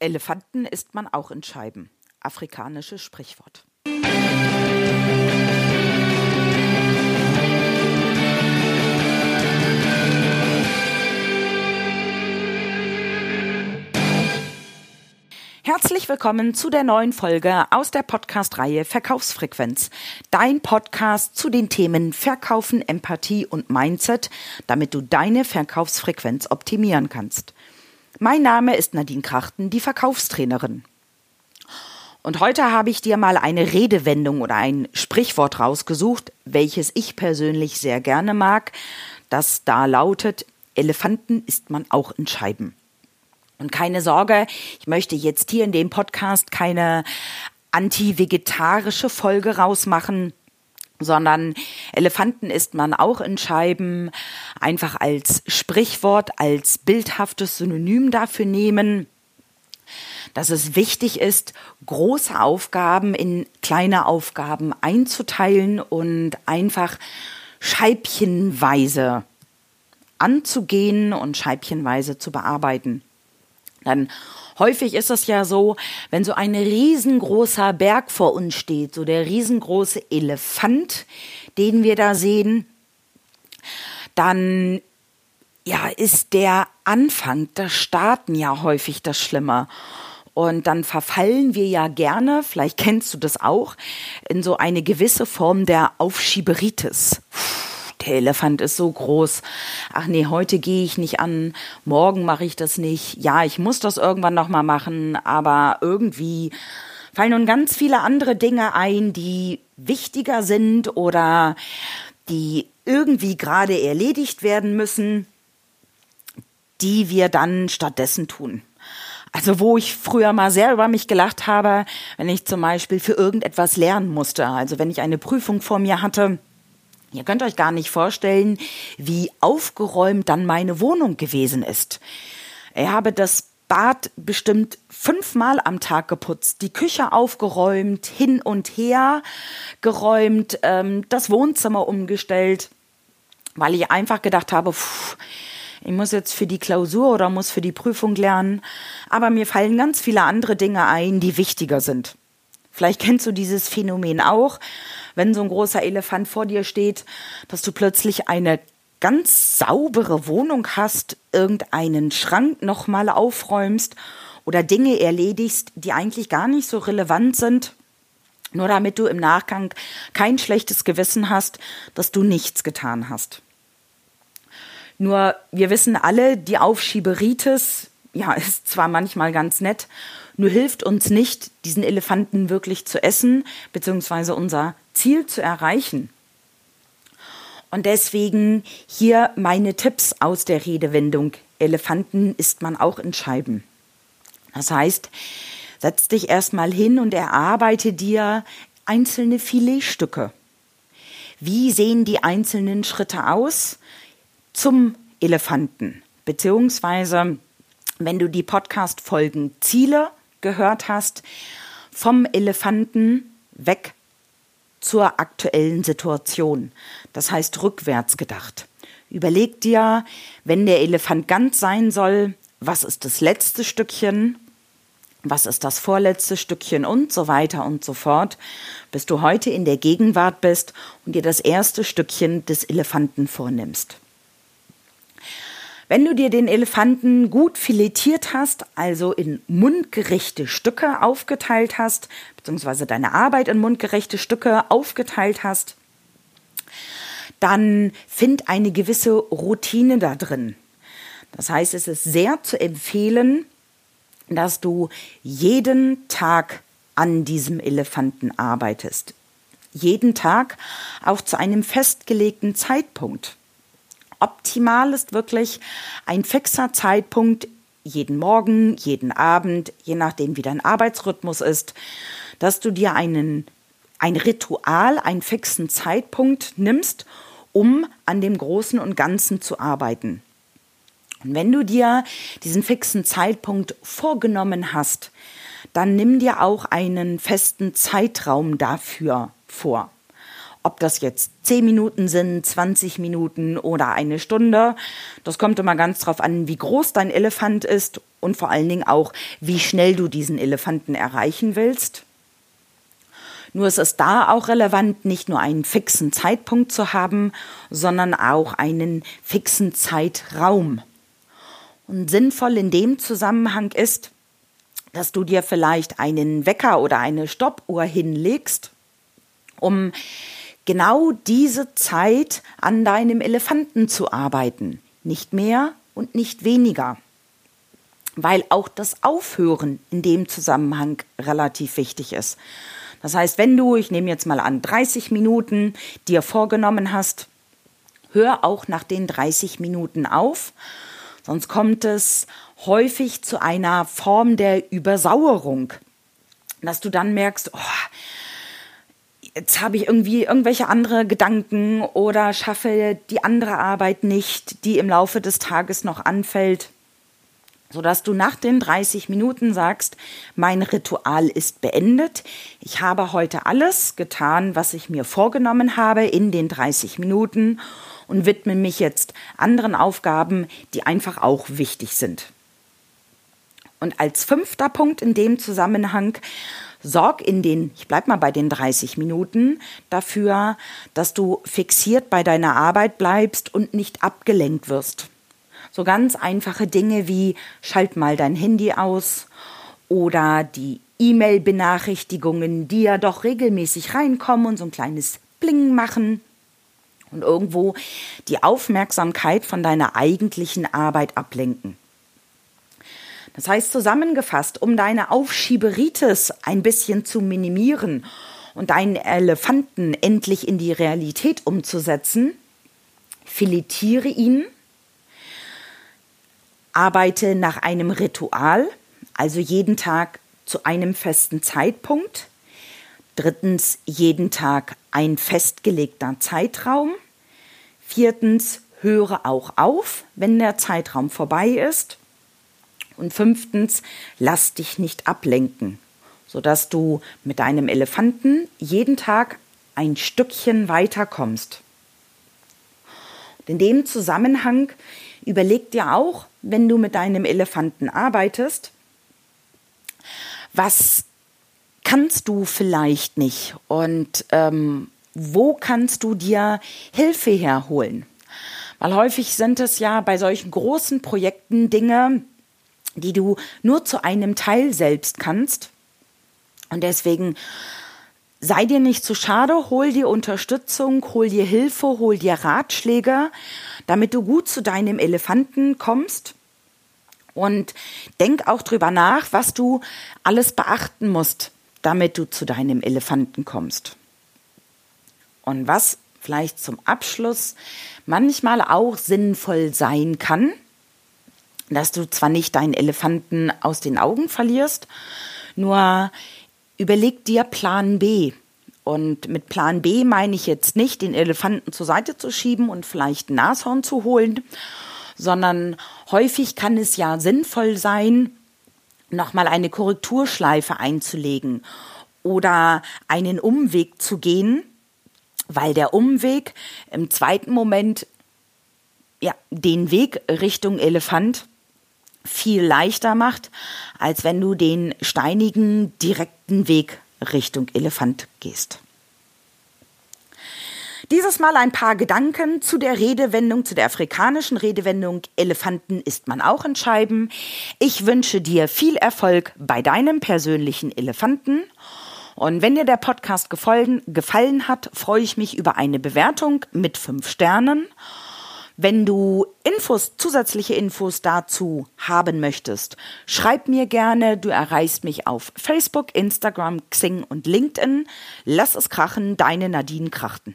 Elefanten isst man auch in Scheiben. Afrikanisches Sprichwort. Herzlich willkommen zu der neuen Folge aus der Podcast-Reihe Verkaufsfrequenz. Dein Podcast zu den Themen Verkaufen, Empathie und Mindset, damit du deine Verkaufsfrequenz optimieren kannst. Mein Name ist Nadine Krachten, die Verkaufstrainerin. Und heute habe ich dir mal eine Redewendung oder ein Sprichwort rausgesucht, welches ich persönlich sehr gerne mag, das da lautet, Elefanten isst man auch in Scheiben. Und keine Sorge, ich möchte jetzt hier in dem Podcast keine anti-vegetarische Folge rausmachen sondern Elefanten isst man auch in Scheiben, einfach als Sprichwort, als bildhaftes Synonym dafür nehmen, dass es wichtig ist, große Aufgaben in kleine Aufgaben einzuteilen und einfach scheibchenweise anzugehen und scheibchenweise zu bearbeiten. Dann Häufig ist es ja so, wenn so ein riesengroßer Berg vor uns steht, so der riesengroße Elefant, den wir da sehen, dann ja, ist der Anfang, das Starten ja häufig das Schlimme. Und dann verfallen wir ja gerne, vielleicht kennst du das auch, in so eine gewisse Form der Aufschieberitis. Elefant ist so groß. Ach nee, heute gehe ich nicht an, morgen mache ich das nicht. Ja, ich muss das irgendwann noch mal machen, aber irgendwie fallen nun ganz viele andere Dinge ein, die wichtiger sind oder die irgendwie gerade erledigt werden müssen, die wir dann stattdessen tun. Also wo ich früher mal sehr über mich gelacht habe, wenn ich zum Beispiel für irgendetwas lernen musste. Also wenn ich eine Prüfung vor mir hatte Ihr könnt euch gar nicht vorstellen, wie aufgeräumt dann meine Wohnung gewesen ist. Ich habe das Bad bestimmt fünfmal am Tag geputzt, die Küche aufgeräumt, hin und her geräumt, ähm, das Wohnzimmer umgestellt, weil ich einfach gedacht habe, pff, ich muss jetzt für die Klausur oder muss für die Prüfung lernen. Aber mir fallen ganz viele andere Dinge ein, die wichtiger sind. Vielleicht kennst du dieses Phänomen auch wenn so ein großer Elefant vor dir steht, dass du plötzlich eine ganz saubere Wohnung hast, irgendeinen Schrank nochmal aufräumst oder Dinge erledigst, die eigentlich gar nicht so relevant sind, nur damit du im Nachgang kein schlechtes Gewissen hast, dass du nichts getan hast. Nur wir wissen alle, die Aufschieberitis, ja, ist zwar manchmal ganz nett, nur hilft uns nicht, diesen Elefanten wirklich zu essen, beziehungsweise unser Ziel zu erreichen. Und deswegen hier meine Tipps aus der Redewendung. Elefanten isst man auch in Scheiben. Das heißt, setz dich erstmal hin und erarbeite dir einzelne Filetstücke. Wie sehen die einzelnen Schritte aus zum Elefanten? Beziehungsweise, wenn du die Podcast-Folgen Ziele gehört hast, vom Elefanten weg zur aktuellen Situation. Das heißt rückwärts gedacht. Überleg dir, wenn der Elefant ganz sein soll, was ist das letzte Stückchen, was ist das vorletzte Stückchen und so weiter und so fort, bis du heute in der Gegenwart bist und dir das erste Stückchen des Elefanten vornimmst. Wenn du dir den Elefanten gut filetiert hast, also in mundgerechte Stücke aufgeteilt hast, beziehungsweise deine Arbeit in mundgerechte Stücke aufgeteilt hast, dann find eine gewisse Routine da drin. Das heißt, es ist sehr zu empfehlen, dass du jeden Tag an diesem Elefanten arbeitest. Jeden Tag auch zu einem festgelegten Zeitpunkt. Optimal ist wirklich ein fixer Zeitpunkt jeden Morgen, jeden Abend, je nachdem wie dein Arbeitsrhythmus ist, dass du dir einen ein Ritual, einen fixen Zeitpunkt nimmst, um an dem Großen und Ganzen zu arbeiten. Und wenn du dir diesen fixen Zeitpunkt vorgenommen hast, dann nimm dir auch einen festen Zeitraum dafür vor. Ob das jetzt 10 Minuten sind, 20 Minuten oder eine Stunde, das kommt immer ganz drauf an, wie groß dein Elefant ist und vor allen Dingen auch, wie schnell du diesen Elefanten erreichen willst. Nur ist es da auch relevant, nicht nur einen fixen Zeitpunkt zu haben, sondern auch einen fixen Zeitraum. Und sinnvoll in dem Zusammenhang ist, dass du dir vielleicht einen Wecker oder eine Stoppuhr hinlegst, um genau diese Zeit an deinem Elefanten zu arbeiten. Nicht mehr und nicht weniger. Weil auch das Aufhören in dem Zusammenhang relativ wichtig ist. Das heißt, wenn du, ich nehme jetzt mal an, 30 Minuten dir vorgenommen hast, hör auch nach den 30 Minuten auf, sonst kommt es häufig zu einer Form der Übersauerung, dass du dann merkst, oh, jetzt habe ich irgendwie irgendwelche andere Gedanken oder schaffe die andere Arbeit nicht, die im Laufe des Tages noch anfällt sodass du nach den 30 Minuten sagst, mein Ritual ist beendet. Ich habe heute alles getan, was ich mir vorgenommen habe in den 30 Minuten und widme mich jetzt anderen Aufgaben, die einfach auch wichtig sind. Und als fünfter Punkt in dem Zusammenhang, sorg in den, ich bleib mal bei den 30 Minuten, dafür, dass du fixiert bei deiner Arbeit bleibst und nicht abgelenkt wirst. So ganz einfache Dinge wie schalt mal dein Handy aus oder die E-Mail-Benachrichtigungen, die ja doch regelmäßig reinkommen und so ein kleines Bling machen und irgendwo die Aufmerksamkeit von deiner eigentlichen Arbeit ablenken. Das heißt zusammengefasst, um deine Aufschieberitis ein bisschen zu minimieren und deinen Elefanten endlich in die Realität umzusetzen, filetiere ihn arbeite nach einem Ritual, also jeden Tag zu einem festen Zeitpunkt. Drittens, jeden Tag ein festgelegter Zeitraum. Viertens, höre auch auf, wenn der Zeitraum vorbei ist. Und fünftens, lass dich nicht ablenken, sodass du mit deinem Elefanten jeden Tag ein Stückchen weiterkommst. Und in dem Zusammenhang überleg dir auch, wenn du mit deinem Elefanten arbeitest, was kannst du vielleicht nicht und ähm, wo kannst du dir Hilfe herholen? Weil häufig sind es ja bei solchen großen Projekten Dinge, die du nur zu einem Teil selbst kannst. Und deswegen sei dir nicht zu schade, hol dir Unterstützung, hol dir Hilfe, hol dir Ratschläge, damit du gut zu deinem Elefanten kommst. Und denk auch drüber nach, was du alles beachten musst, damit du zu deinem Elefanten kommst. Und was vielleicht zum Abschluss manchmal auch sinnvoll sein kann, dass du zwar nicht deinen Elefanten aus den Augen verlierst, nur überleg dir Plan B. Und mit Plan B meine ich jetzt nicht, den Elefanten zur Seite zu schieben und vielleicht ein Nashorn zu holen, sondern häufig kann es ja sinnvoll sein, nochmal eine Korrekturschleife einzulegen oder einen Umweg zu gehen, weil der Umweg im zweiten Moment ja, den Weg Richtung Elefant viel leichter macht, als wenn du den steinigen, direkten Weg Richtung Elefant gehst. Dieses Mal ein paar Gedanken zu der Redewendung, zu der afrikanischen Redewendung Elefanten isst man auch in Scheiben. Ich wünsche dir viel Erfolg bei deinem persönlichen Elefanten. Und wenn dir der Podcast gefallen, gefallen hat, freue ich mich über eine Bewertung mit fünf Sternen. Wenn du Infos, zusätzliche Infos dazu haben möchtest, schreib mir gerne. Du erreichst mich auf Facebook, Instagram, Xing und LinkedIn. Lass es krachen, deine Nadine Krachten.